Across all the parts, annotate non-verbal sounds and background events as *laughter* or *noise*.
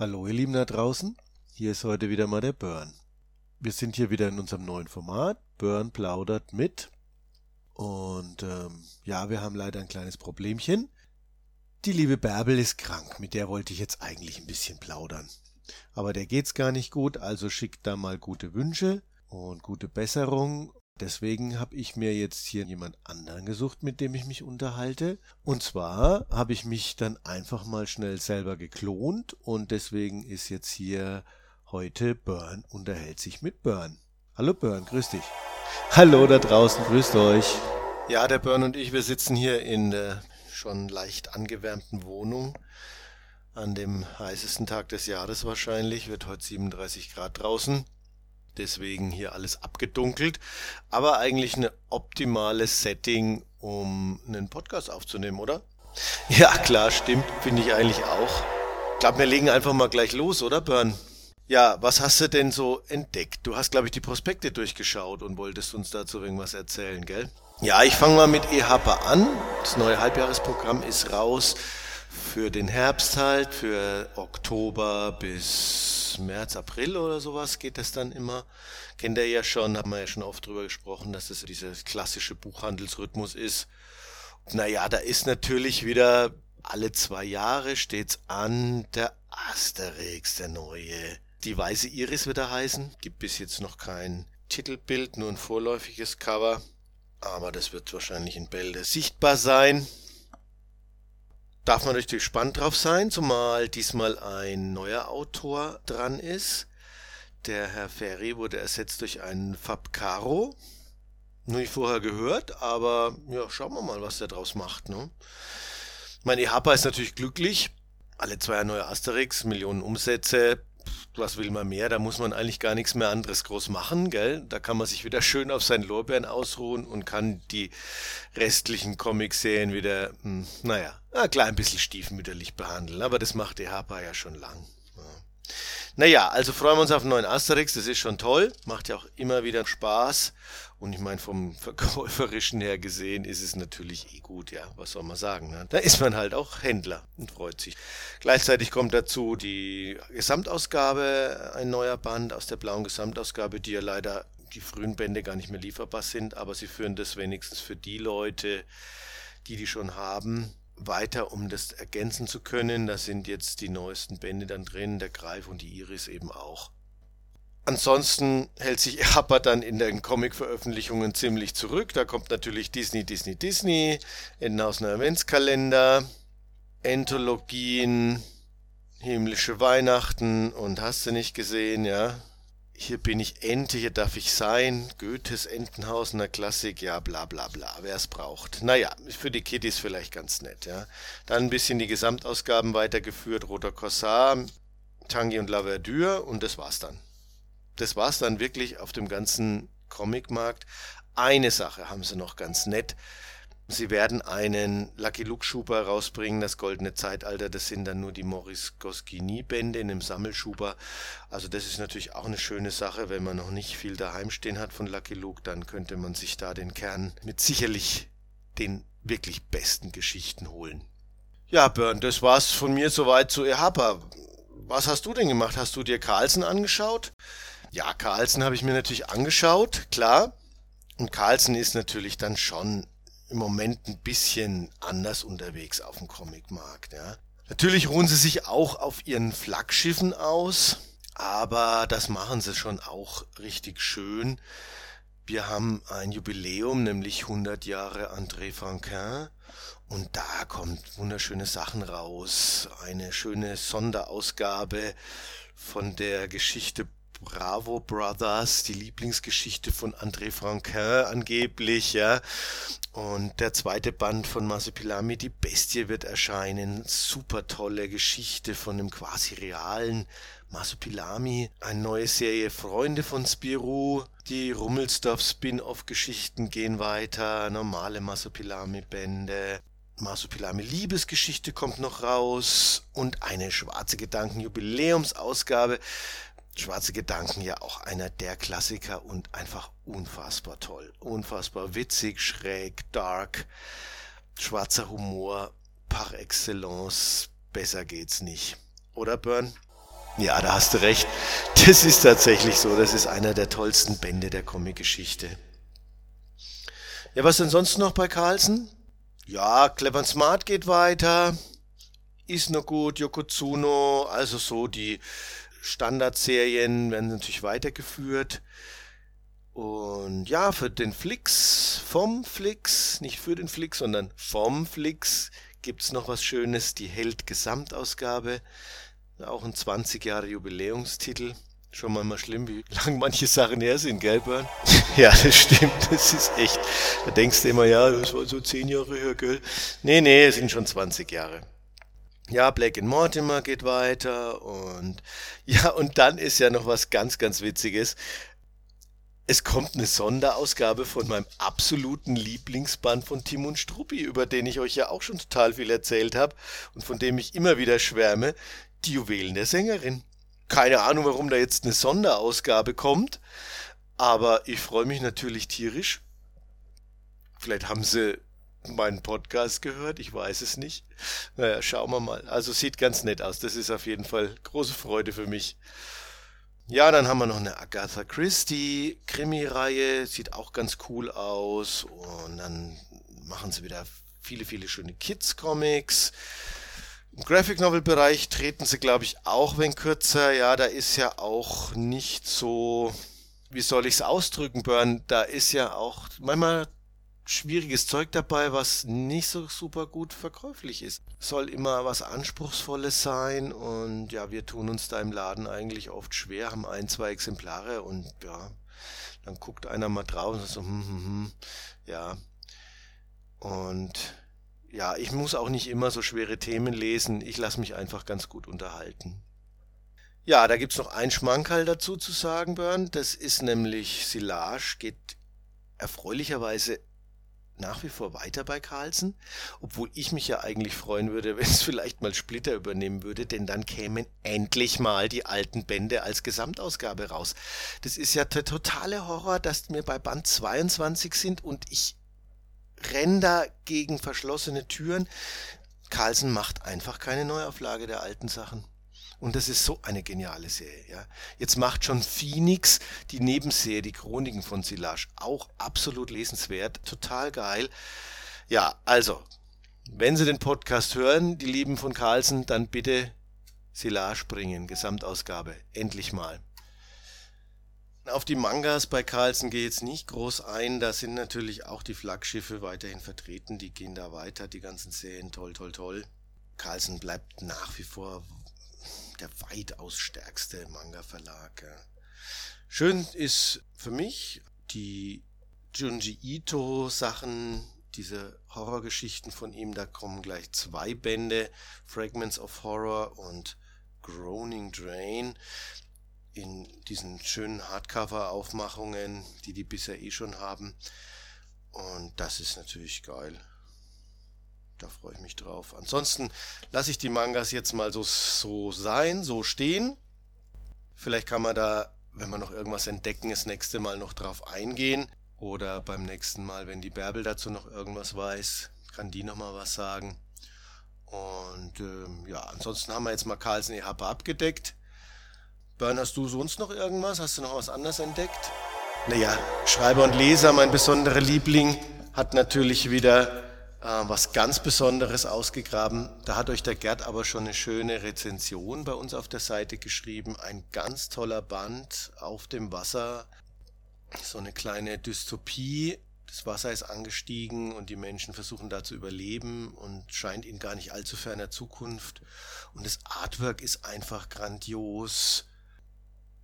Hallo ihr Lieben da draußen, hier ist heute wieder mal der Burn. Wir sind hier wieder in unserem neuen Format, Burn plaudert mit. Und ähm, ja, wir haben leider ein kleines Problemchen. Die liebe Bärbel ist krank, mit der wollte ich jetzt eigentlich ein bisschen plaudern. Aber der geht's gar nicht gut, also schickt da mal gute Wünsche und gute Besserung Deswegen habe ich mir jetzt hier jemand anderen gesucht, mit dem ich mich unterhalte. Und zwar habe ich mich dann einfach mal schnell selber geklont und deswegen ist jetzt hier heute Burn unterhält sich mit Burn. Hallo Burn, grüß dich. Hallo da draußen, grüßt euch. Ja, der Burn und ich, wir sitzen hier in der schon leicht angewärmten Wohnung. An dem heißesten Tag des Jahres wahrscheinlich, wird heute 37 Grad draußen deswegen hier alles abgedunkelt, aber eigentlich eine optimale Setting, um einen Podcast aufzunehmen, oder? Ja, klar, stimmt, finde ich eigentlich auch. Ich glaube, wir legen einfach mal gleich los, oder Bern? Ja, was hast du denn so entdeckt? Du hast, glaube ich, die Prospekte durchgeschaut und wolltest uns dazu irgendwas erzählen, gell? Ja, ich fange mal mit EHPA an. Das neue Halbjahresprogramm ist raus für den Herbst halt, für Oktober bis März, April oder sowas geht das dann immer. Kennt ihr ja schon, haben wir ja schon oft drüber gesprochen, dass das dieser klassische Buchhandelsrhythmus ist. Naja, da ist natürlich wieder alle zwei Jahre steht's an, der Asterix, der neue. Die weiße Iris wird er heißen. Gibt bis jetzt noch kein Titelbild, nur ein vorläufiges Cover. Aber das wird wahrscheinlich in Bälde sichtbar sein darf man natürlich gespannt drauf sein, zumal diesmal ein neuer Autor dran ist. Der Herr Ferry wurde ersetzt durch einen Fab Caro. Nur nicht vorher gehört, aber ja, schauen wir mal, was der draus macht. Ne? Mein EHPA ist natürlich glücklich. Alle zwei neue Asterix, Millionen Umsätze, was will man mehr? Da muss man eigentlich gar nichts mehr anderes groß machen, gell? Da kann man sich wieder schön auf seinen Lorbeeren ausruhen und kann die restlichen Comic-Serien wieder, hm, naja, ein klein bisschen stiefmütterlich behandeln. Aber das macht die Harper ja schon lang. Ja. Naja, also freuen wir uns auf einen neuen Asterix, das ist schon toll, macht ja auch immer wieder Spaß. Und ich meine, vom Verkäuferischen her gesehen ist es natürlich eh gut, ja, was soll man sagen. Ne? Da ist man halt auch Händler und freut sich. Gleichzeitig kommt dazu die Gesamtausgabe, ein neuer Band aus der blauen Gesamtausgabe, die ja leider die frühen Bände gar nicht mehr lieferbar sind, aber sie führen das wenigstens für die Leute, die die schon haben, weiter, um das ergänzen zu können. Da sind jetzt die neuesten Bände dann drin, der Greif und die Iris eben auch. Ansonsten hält sich *laughs* Happer dann in den Comic-Veröffentlichungen ziemlich zurück. Da kommt natürlich Disney, Disney, Disney, Endenhausener Adventskalender, Entologien, himmlische Weihnachten und hast du nicht gesehen, ja? Hier bin ich Ente, hier darf ich sein. Goethes Entenhausener Klassik, ja, bla bla bla, wer es braucht. Naja, für die Kiddies vielleicht ganz nett, ja. Dann ein bisschen die Gesamtausgaben weitergeführt, Roter Corsar, Tangi und La Verdure und das war's dann das war es dann wirklich auf dem ganzen Comicmarkt. Eine Sache haben sie noch ganz nett. Sie werden einen Lucky Luke Schuber rausbringen, das goldene Zeitalter. Das sind dann nur die Maurice Goscinny Bände in einem Sammelschuber. Also das ist natürlich auch eine schöne Sache, wenn man noch nicht viel daheim stehen hat von Lucky Luke, dann könnte man sich da den Kern mit sicherlich den wirklich besten Geschichten holen. Ja, Bern, das war's von mir soweit zu Ehapa. Was hast du denn gemacht? Hast du dir Carlsen angeschaut? Ja, Carlsen habe ich mir natürlich angeschaut, klar. Und Carlsen ist natürlich dann schon im Moment ein bisschen anders unterwegs auf dem Comicmarkt. Ja. Natürlich ruhen sie sich auch auf ihren Flaggschiffen aus, aber das machen sie schon auch richtig schön. Wir haben ein Jubiläum, nämlich 100 Jahre André Franquin. Und da kommt wunderschöne Sachen raus. Eine schöne Sonderausgabe von der Geschichte Bravo Brothers, die Lieblingsgeschichte von André Franquin angeblich, ja. Und der zweite Band von Masopilami, Die Bestie, wird erscheinen. Super tolle Geschichte von einem quasi realen Masopilami. Eine neue Serie Freunde von Spirou. Die Rummelsdorf Spin-off-Geschichten gehen weiter. Normale Masopilami-Bände. Masopilami Liebesgeschichte kommt noch raus und eine schwarze Gedanken Jubiläumsausgabe Schwarze Gedanken ja auch einer der Klassiker und einfach unfassbar toll. Unfassbar witzig, schräg, dark, schwarzer Humor par excellence. Besser geht's nicht. Oder Burn? Ja, da hast du recht. Das ist tatsächlich so. Das ist einer der tollsten Bände der Comic-Geschichte. Ja, was denn sonst noch bei Carlsen? Ja, Clever Smart geht weiter. Ist noch gut. Yokozuna, also so die Standardserien werden natürlich weitergeführt. Und ja, für den Flix, vom Flix, nicht für den Flix, sondern vom Flix gibt's noch was Schönes, die Held-Gesamtausgabe. Auch ein 20 Jahre Jubiläumstitel. Schon mal mal schlimm, wie lang manche Sachen her sind, gell, Bern? *laughs* ja, das stimmt, das ist echt. Da denkst du immer, ja, das war so 10 Jahre her, gell? Nee, nee, es sind schon 20 Jahre. Ja, Black and Mortimer geht weiter und *laughs* ja, und dann ist ja noch was ganz, ganz Witziges. Es kommt eine Sonderausgabe von meinem absoluten Lieblingsband von Tim und Struppi, über den ich euch ja auch schon total viel erzählt habe und von dem ich immer wieder schwärme, die Juwelen der Sängerin. Keine Ahnung, warum da jetzt eine Sonderausgabe kommt, aber ich freue mich natürlich tierisch. Vielleicht haben sie meinen Podcast gehört, ich weiß es nicht. Naja, schauen wir mal. Also sieht ganz nett aus. Das ist auf jeden Fall große Freude für mich. Ja, dann haben wir noch eine Agatha Christie Krimi-Reihe, sieht auch ganz cool aus. Und dann machen sie wieder viele, viele schöne Kids-Comics. Im Graphic Novel Bereich treten sie, glaube ich, auch wenn kürzer. Ja, da ist ja auch nicht so, wie soll ich es ausdrücken, Burn? Da ist ja auch manchmal schwieriges Zeug dabei, was nicht so super gut verkäuflich ist. Soll immer was Anspruchsvolles sein und ja, wir tun uns da im Laden eigentlich oft schwer, haben ein, zwei Exemplare und ja, dann guckt einer mal drauf und so, hm, hm, hm, ja. Und ja, ich muss auch nicht immer so schwere Themen lesen, ich lasse mich einfach ganz gut unterhalten. Ja, da gibt's noch ein Schmankerl dazu zu sagen, Bern. Das ist nämlich Silage, geht erfreulicherweise nach wie vor weiter bei Carlsen, obwohl ich mich ja eigentlich freuen würde, *laughs* wenn es vielleicht mal Splitter übernehmen würde, denn dann kämen endlich mal die alten Bände als Gesamtausgabe raus. Das ist ja der totale Horror, dass wir bei Band 22 sind und ich renn da gegen verschlossene Türen. Carlsen macht einfach keine Neuauflage der alten Sachen. Und das ist so eine geniale Serie. Ja. Jetzt macht schon Phoenix die Nebenserie, die Chroniken von Silage, auch absolut lesenswert, total geil. Ja, also, wenn Sie den Podcast hören, die Lieben von Carlsen, dann bitte Silage bringen, Gesamtausgabe, endlich mal. Auf die Mangas bei Carlsen gehe ich jetzt nicht groß ein. Da sind natürlich auch die Flaggschiffe weiterhin vertreten. Die gehen da weiter, die ganzen Serien. Toll, toll, toll. Carlsen bleibt nach wie vor der weitaus stärkste Manga-Verlag. Schön ist für mich die Junji Ito Sachen, diese Horrorgeschichten von ihm, da kommen gleich zwei Bände, Fragments of Horror und Groaning Drain in diesen schönen Hardcover-Aufmachungen, die die bisher eh schon haben. Und das ist natürlich geil. Da freue ich mich drauf. Ansonsten lasse ich die Mangas jetzt mal so, so sein, so stehen. Vielleicht kann man da, wenn wir noch irgendwas entdecken, das nächste Mal noch drauf eingehen. Oder beim nächsten Mal, wenn die Bärbel dazu noch irgendwas weiß, kann die noch mal was sagen. Und ähm, ja, ansonsten haben wir jetzt mal Carlsen EHP abgedeckt. Bern, hast du sonst noch irgendwas? Hast du noch was anderes entdeckt? Naja, Schreiber und Leser, mein besonderer Liebling, hat natürlich wieder was ganz Besonderes ausgegraben. Da hat euch der Gerd aber schon eine schöne Rezension bei uns auf der Seite geschrieben. Ein ganz toller Band auf dem Wasser. So eine kleine Dystopie. Das Wasser ist angestiegen und die Menschen versuchen da zu überleben und scheint in gar nicht allzu ferner Zukunft. Und das Artwork ist einfach grandios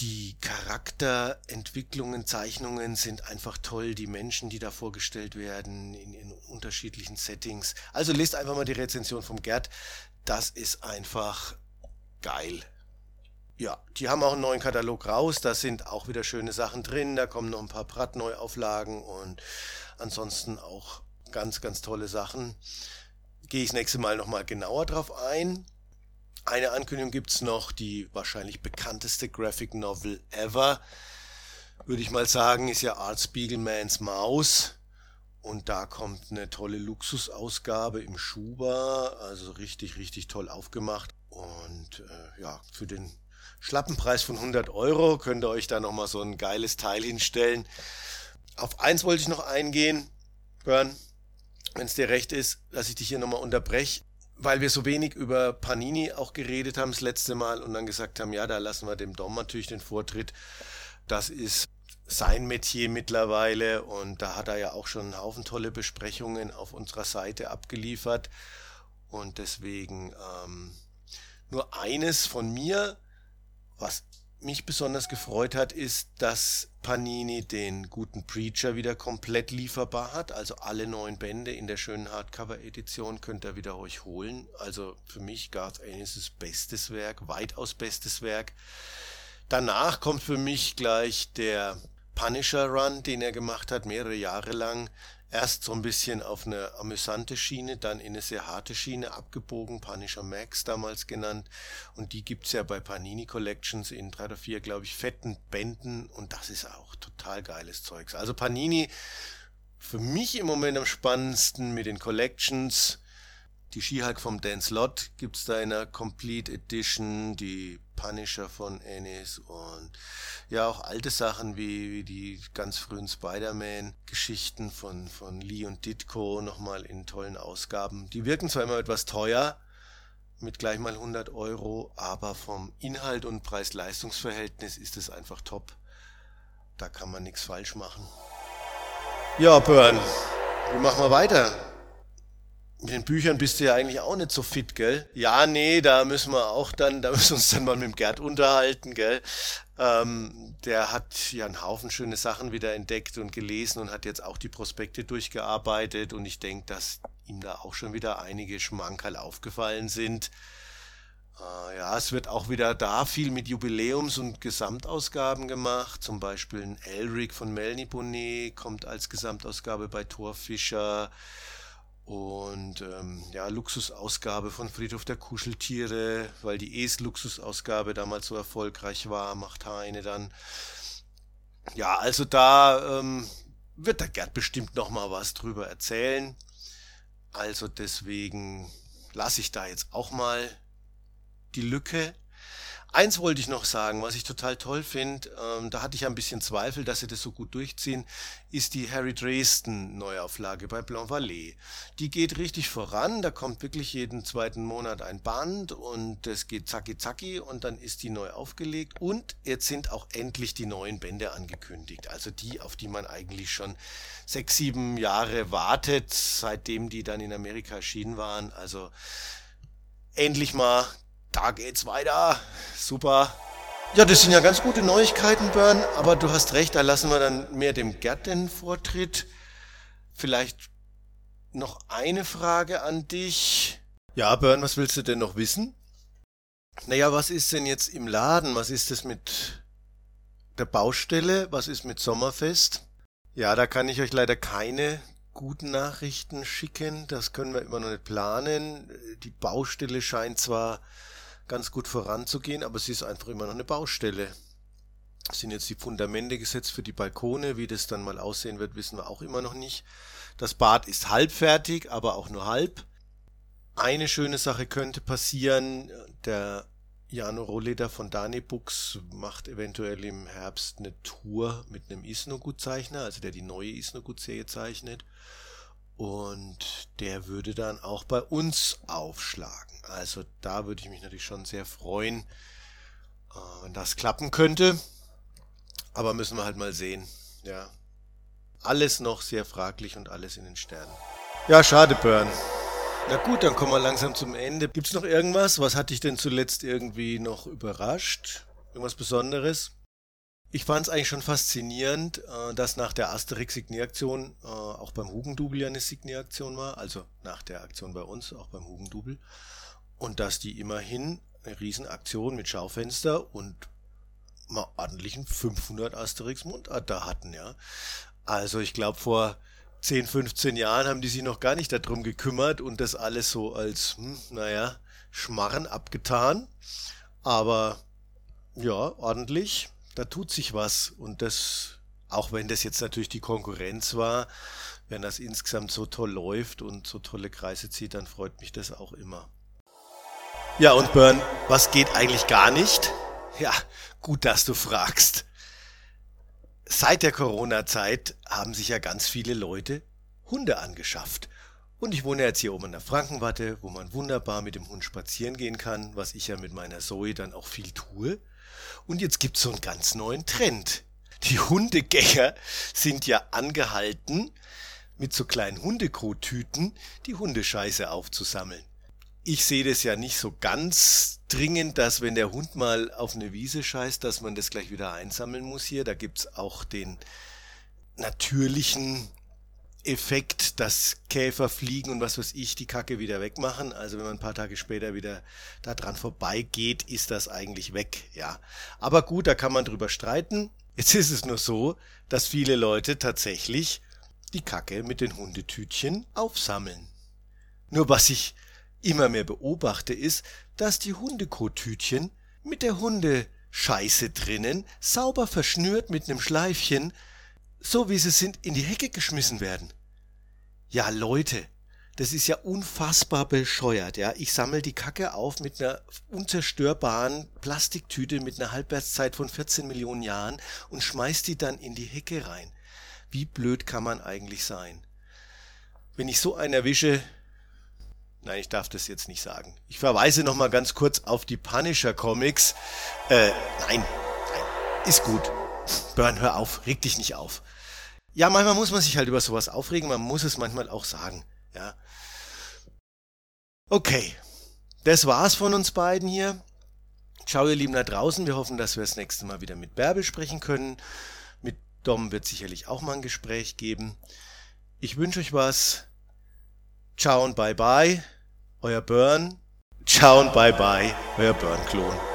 die Charakterentwicklungen, Zeichnungen sind einfach toll. Die Menschen, die da vorgestellt werden, in, in, unterschiedlichen Settings. Also lest einfach mal die Rezension vom Gerd. Das ist einfach geil. Ja, die haben auch einen neuen Katalog raus. Da sind auch wieder schöne Sachen drin. Da kommen noch ein paar Pratt-Neuauflagen und ansonsten auch ganz, ganz tolle Sachen. Gehe ich das nächste Mal nochmal genauer drauf ein. Eine Ankündigung gibt's noch, die wahrscheinlich bekannteste Graphic Novel ever, würde ich mal sagen, ist ja Art Spiegelmans Maus. Und da kommt eine tolle Luxusausgabe im Schuber, also richtig, richtig toll aufgemacht. Und äh, ja, für den Schlappenpreis von 100 Euro. Könnt ihr euch da nochmal so ein geiles Teil hinstellen. Auf eins wollte ich noch eingehen, Bern, wenn es dir recht ist, dass ich dich hier nochmal unterbreche, weil wir so wenig über Panini auch geredet haben das letzte Mal und dann gesagt haben, ja, da lassen wir dem Dom natürlich den Vortritt. Das ist sein Metier mittlerweile und da hat er ja auch schon einen Haufen tolle Besprechungen auf unserer Seite abgeliefert und deswegen ähm, nur eines von mir, was mich besonders gefreut hat, ist, dass Panini den guten Preacher wieder komplett lieferbar hat. Also alle neun Bände in der schönen Hardcover-Edition könnt ihr wieder euch holen. Also für mich Garth Ennis' bestes Werk, weitaus bestes Werk. Danach kommt für mich gleich der Punisher Run, den er gemacht hat, mehrere Jahre lang. Erst so ein bisschen auf eine amüsante Schiene, dann in eine sehr harte Schiene abgebogen, Punisher Max damals genannt. Und die gibt's ja bei Panini Collections in drei oder vier, glaube ich, fetten Bänden. Und das ist auch total geiles Zeugs. Also Panini für mich im Moment am spannendsten mit den Collections. Die Skihulk vom Dan Slott gibt's da in einer Complete Edition, die Punisher von Ennis und ja auch alte Sachen wie, wie die ganz frühen Spider-Man-Geschichten von, von Lee und Ditko nochmal in tollen Ausgaben. Die wirken zwar immer etwas teuer, mit gleich mal 100 Euro, aber vom Inhalt und Preis-Leistungs-Verhältnis ist es einfach top. Da kann man nichts falsch machen. Ja, Burn, wie machen wir weiter? Mit den Büchern bist du ja eigentlich auch nicht so fit, gell? Ja, nee, da müssen wir auch dann, da müssen wir uns dann mal mit dem Gerd unterhalten, gell? Ähm, der hat ja einen Haufen schöne Sachen wieder entdeckt und gelesen und hat jetzt auch die Prospekte durchgearbeitet und ich denke, dass ihm da auch schon wieder einige Schmankerl aufgefallen sind. Äh, ja, es wird auch wieder da viel mit Jubiläums- und Gesamtausgaben gemacht. Zum Beispiel ein Elric von Melanie Bonnet kommt als Gesamtausgabe bei Thor Fischer. Und ähm, ja, Luxusausgabe von Friedhof der Kuscheltiere, weil die Es-Luxusausgabe damals so erfolgreich war, macht Heine dann. Ja, also da ähm, wird der Gerd bestimmt noch mal was drüber erzählen. Also deswegen lasse ich da jetzt auch mal die Lücke Eins wollte ich noch sagen, was ich total toll finde, ähm, da hatte ich ein bisschen Zweifel, dass sie das so gut durchziehen, ist die Harry Dresden Neuauflage bei Blanc Vallée. Die geht richtig voran, da kommt wirklich jeden zweiten Monat ein Band und es geht zacki zacki und dann ist die neu aufgelegt und jetzt sind auch endlich die neuen Bände angekündigt, also die, auf die man eigentlich schon sechs, sieben Jahre wartet, seitdem die dann in Amerika erschienen waren, also endlich mal da geht's weiter. Super. Ja, das sind ja ganz gute Neuigkeiten, Bern, aber du hast recht, da lassen wir dann mehr dem Gerd den Vortritt. Vielleicht noch eine Frage an dich. Ja, Bern, was willst du denn noch wissen? Naja, was ist denn jetzt im Laden? Was ist das mit der Baustelle? Was ist mit Sommerfest? Ja, da kann ich euch leider keine guten Nachrichten schicken. Das können wir immer noch nicht planen. Die Baustelle scheint zwar ganz gut voranzugehen, aber sie ist einfach immer noch eine Baustelle. Es sind jetzt die Fundamente gesetzt für die Balkone, wie das dann mal aussehen wird, wissen wir auch immer noch nicht. Das Bad ist halb fertig, aber auch nur halb. Eine schöne Sache könnte passieren, der Jano Rohleder von Books macht eventuell im Herbst eine Tour mit einem Isnogut-Zeichner, also der die neue Isnogut-Serie zeichnet. Und der würde dann auch bei uns aufschlagen. Also da würde ich mich natürlich schon sehr freuen, äh, wenn das klappen könnte. Aber müssen wir halt mal sehen. Ja. Alles noch sehr fraglich und alles in den Sternen. Ja, schade, Burn. Na gut, dann kommen wir langsam zum Ende. Gibt's noch irgendwas? Was hat dich denn zuletzt irgendwie noch überrascht? Irgendwas Besonderes? Ich fand es eigentlich schon faszinierend, äh, dass nach der Asterix-Signieraktion äh, auch beim Hugendubel ja eine Signieraktion war, also nach der Aktion bei uns auch beim Hugendubel, und dass die immerhin eine Riesenaktion mit Schaufenster und mal ordentlichen 500 Asterix-Mundart da hatten, ja. Also ich glaube vor 10, 15 Jahren haben die sich noch gar nicht darum gekümmert und das alles so als, hm, naja, Schmarren abgetan. Aber ja, ordentlich da tut sich was und das, auch wenn das jetzt natürlich die Konkurrenz war, wenn das insgesamt so toll läuft und so tolle Kreise zieht, dann freut mich das auch immer. Ja, und Burn, was geht eigentlich gar nicht? Ja, gut, dass du fragst. Seit der Corona-Zeit haben sich ja ganz viele Leute Hunde angeschafft. Und ich wohne jetzt hier oben in der Frankenwatte, wo man wunderbar mit dem Hund spazieren gehen kann, was ich ja mit meiner Zoe dann auch viel tue. Und jetzt gibt's so einen ganz neuen Trend. Die Hundegänger sind ja angehalten, mit so kleinen Hundekottüten die Hundescheiße aufzusammeln. Ich sehe das ja nicht so ganz dringend, dass wenn der Hund mal auf eine Wiese scheißt, dass man das gleich wieder einsammeln muss hier. Da gibt's auch den natürlichen Effekt, dass Käfer fliegen und was weiß ich, die Kacke wieder wegmachen. Also wenn man ein paar Tage später wieder da dran vorbeigeht, ist das eigentlich weg, ja. Aber gut, da kann man drüber streiten. Jetzt ist es nur so, dass viele Leute tatsächlich die Kacke mit den Hundetütchen aufsammeln. Nur was ich immer mehr beobachte, ist, dass die Hundekotütchen mit der Hundescheiße drinnen sauber verschnürt mit nem Schleifchen so wie sie sind, in die Hecke geschmissen werden. Ja, Leute, das ist ja unfassbar bescheuert, ja. Ich sammle die Kacke auf mit einer unzerstörbaren Plastiktüte mit einer Halbwertszeit von 14 Millionen Jahren und schmeiß die dann in die Hecke rein. Wie blöd kann man eigentlich sein? Wenn ich so einen erwische, nein, ich darf das jetzt nicht sagen. Ich verweise noch mal ganz kurz auf die Punisher Comics. Äh, nein, nein, ist gut. Burn, hör auf, reg dich nicht auf. Ja, manchmal muss man sich halt über sowas aufregen, man muss es manchmal auch sagen, ja. Okay, das war's von uns beiden hier. Ciao, ihr Lieben da draußen. Wir hoffen, dass wir das nächste Mal wieder mit Bärbel sprechen können. Mit Dom wird sicherlich auch mal ein Gespräch geben. Ich wünsche euch was. Ciao und bye bye. Euer Burn. Ciao und bye bye. Euer Burn-Klon.